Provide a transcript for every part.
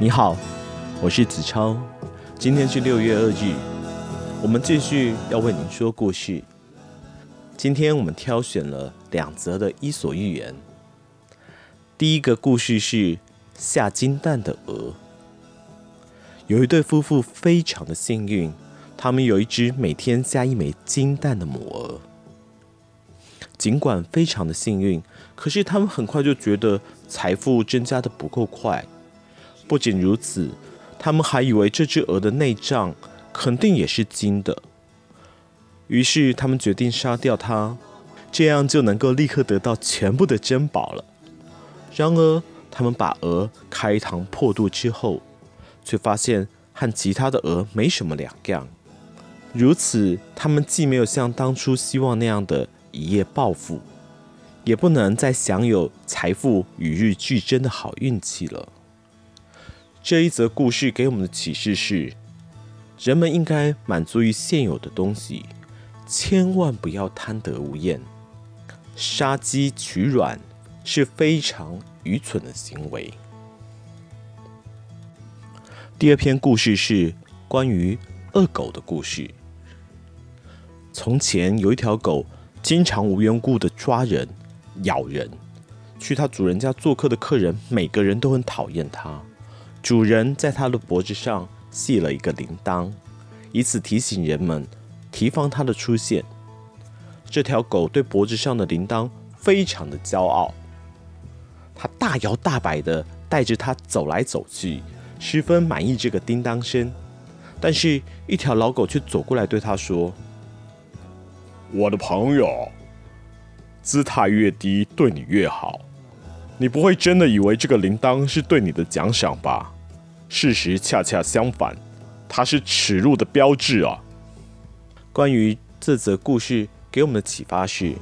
你好，我是子超，今天是六月二日，我们继续要为您说故事。今天我们挑选了两则的伊索寓言。第一个故事是下金蛋的鹅。有一对夫妇非常的幸运，他们有一只每天下一枚金蛋的母鹅。尽管非常的幸运，可是他们很快就觉得财富增加的不够快。不仅如此，他们还以为这只鹅的内脏肯定也是金的。于是他们决定杀掉它，这样就能够立刻得到全部的珍宝了。然而，他们把鹅开膛破肚之后，却发现和其他的鹅没什么两样。如此，他们既没有像当初希望那样的一夜暴富，也不能再享有财富与日俱增的好运气了。这一则故事给我们的启示是：人们应该满足于现有的东西，千万不要贪得无厌。杀鸡取卵是非常愚蠢的行为。第二篇故事是关于恶狗的故事。从前有一条狗，经常无缘故的抓人、咬人。去他主人家做客的客人，每个人都很讨厌它。主人在它的脖子上系了一个铃铛，以此提醒人们提防它的出现。这条狗对脖子上的铃铛非常的骄傲，它大摇大摆的带着它走来走去。十分满意这个叮当声，但是，一条老狗却走过来对他说：“我的朋友，姿态越低，对你越好。你不会真的以为这个铃铛是对你的奖赏吧？事实恰恰相反，它是耻辱的标志啊！”关于这则故事给我们的启发是：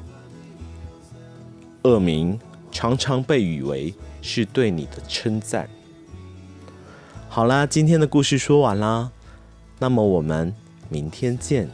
恶名常常被誉为是对你的称赞。好啦，今天的故事说完啦，那么我们明天见。